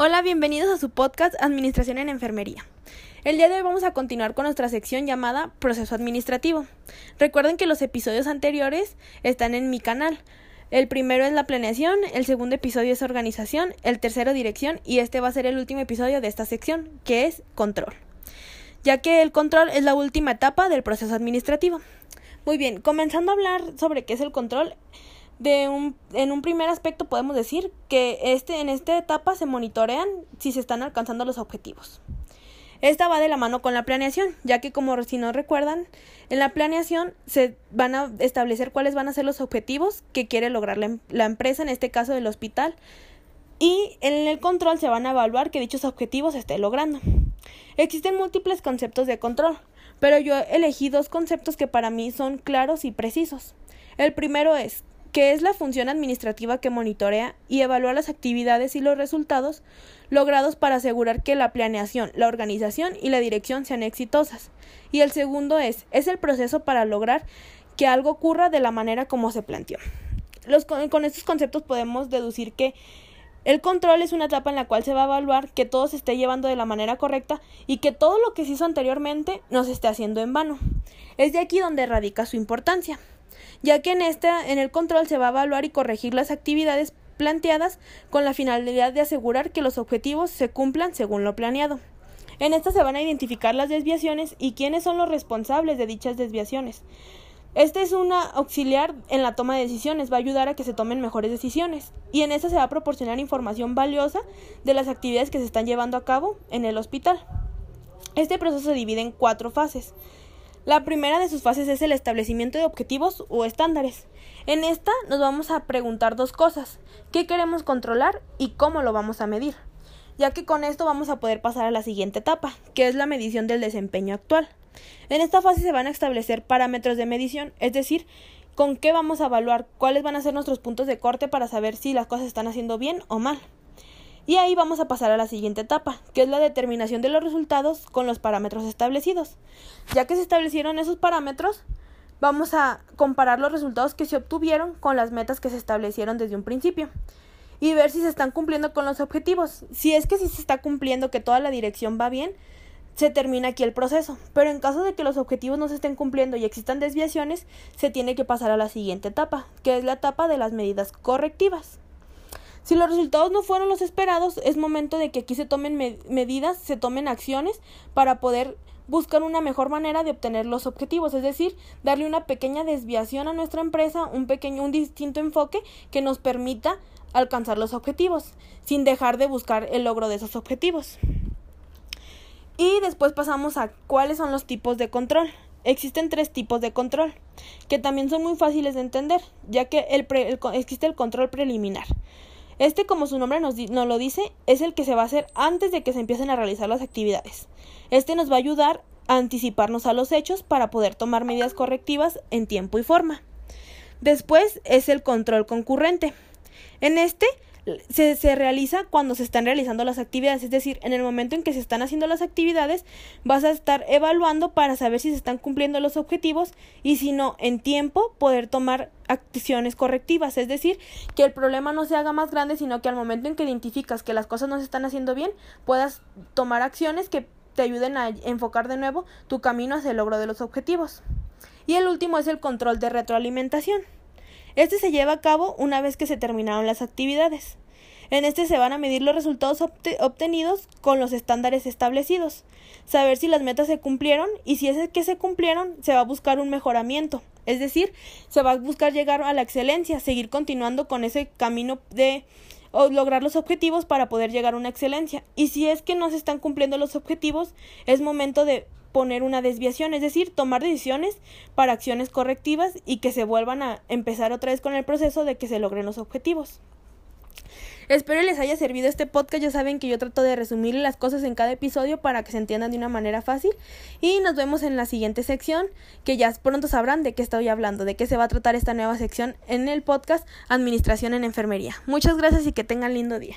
Hola, bienvenidos a su podcast Administración en Enfermería. El día de hoy vamos a continuar con nuestra sección llamada Proceso Administrativo. Recuerden que los episodios anteriores están en mi canal. El primero es la planeación, el segundo episodio es organización, el tercero dirección y este va a ser el último episodio de esta sección, que es control. Ya que el control es la última etapa del proceso administrativo. Muy bien, comenzando a hablar sobre qué es el control, de un, en un primer aspecto podemos decir que este, en esta etapa se monitorean si se están alcanzando los objetivos. Esta va de la mano con la planeación, ya que como si no recuerdan, en la planeación se van a establecer cuáles van a ser los objetivos que quiere lograr la, em, empresa, en este caso del hospital, y en el control se van a evaluar que dichos objetivos se estén logrando. Existen múltiples conceptos de control, pero yo elegí dos conceptos que para mí son claros y precisos. El primero es que es la función administrativa que monitorea y evalúa las actividades y los resultados logrados para asegurar que la planeación, la organización y la dirección sean exitosas. Y el segundo es, es el proceso para lograr que algo ocurra de la manera como se planteó. Los, con estos conceptos podemos deducir que el control es una etapa en la cual se va a evaluar que todo se esté llevando de la manera correcta y que todo lo que se hizo anteriormente no se esté haciendo en vano. Es de aquí donde radica su importancia ya que en esta en el control se va a evaluar y corregir las actividades planteadas con la finalidad de asegurar que los objetivos se cumplan según lo planeado. En esta se van a identificar las desviaciones y quiénes son los responsables de dichas desviaciones. Este es una auxiliar en la toma de decisiones, va a ayudar a que se tomen mejores decisiones y en esta se va a proporcionar información valiosa de las actividades que se están llevando a cabo en el hospital. Este proceso se divide en cuatro fases. La primera de sus fases es el establecimiento de objetivos o estándares. En esta nos vamos a preguntar dos cosas, qué queremos controlar y cómo lo vamos a medir, ya que con esto vamos a poder pasar a la siguiente etapa, que es la medición del desempeño actual. En esta fase se van a establecer parámetros de medición, es decir, con qué vamos a evaluar, cuáles van a ser nuestros puntos de corte para saber si las cosas están haciendo bien o mal. Y ahí vamos a pasar a la siguiente etapa, que es la determinación de los resultados con los parámetros establecidos. Ya que se establecieron esos parámetros, vamos a comparar los resultados que se obtuvieron con las metas que se establecieron desde un principio y ver si se están cumpliendo con los objetivos. Si es que si se está cumpliendo, que toda la dirección va bien, se termina aquí el proceso. Pero en caso de que los objetivos no se estén cumpliendo y existan desviaciones, se tiene que pasar a la siguiente etapa, que es la etapa de las medidas correctivas. Si los resultados no fueron los esperados, es momento de que aquí se tomen medidas, se tomen acciones para poder buscar una mejor manera de obtener los objetivos, es decir, darle una pequeña desviación a nuestra empresa, un pequeño, un distinto enfoque que nos permita alcanzar los objetivos, sin dejar de buscar el logro de esos objetivos. Y después pasamos a cuáles son los tipos de control. Existen tres tipos de control, que también son muy fáciles de entender, ya que existe el control preliminar. Este, como su nombre nos, lo dice, es el que se va a hacer antes de que se empiecen a realizar las actividades. Este nos va a ayudar a anticiparnos a los hechos para poder tomar medidas correctivas en tiempo y forma. Después es el control concurrente. En este se, se, realiza cuando se están realizando las actividades, es decir, en el momento en que se están haciendo las actividades, vas a estar evaluando para saber si se están cumpliendo los objetivos y si no, en tiempo poder tomar acciones correctivas, es decir, que el problema no se haga más grande, sino que al momento en que identificas que las cosas no se están haciendo bien, puedas tomar acciones que te ayuden a enfocar de nuevo tu camino hacia el logro de los objetivos. Y el último es el control de retroalimentación. Este se lleva a cabo una vez que se terminaron las actividades. En este se van a medir los resultados obtenidos con los estándares establecidos, saber si las metas se cumplieron y si es que se cumplieron, se va a buscar un mejoramiento, es decir, se va a buscar llegar a la excelencia, seguir continuando con ese camino de lograr los objetivos para poder llegar a una excelencia. Y si es que no se están cumpliendo los objetivos, es momento de poner una desviación, es decir, tomar decisiones para acciones correctivas y que se vuelvan a empezar otra vez con el proceso de que se logren los objetivos. Espero les haya servido este podcast. Ya saben que yo trato de resumir las cosas en cada episodio para que se entiendan de una manera fácil. Y nos vemos en la siguiente sección, que ya pronto sabrán de qué estoy hablando, de qué se va a tratar esta nueva sección en el podcast Administración en Enfermería. Muchas gracias y que tengan lindo día.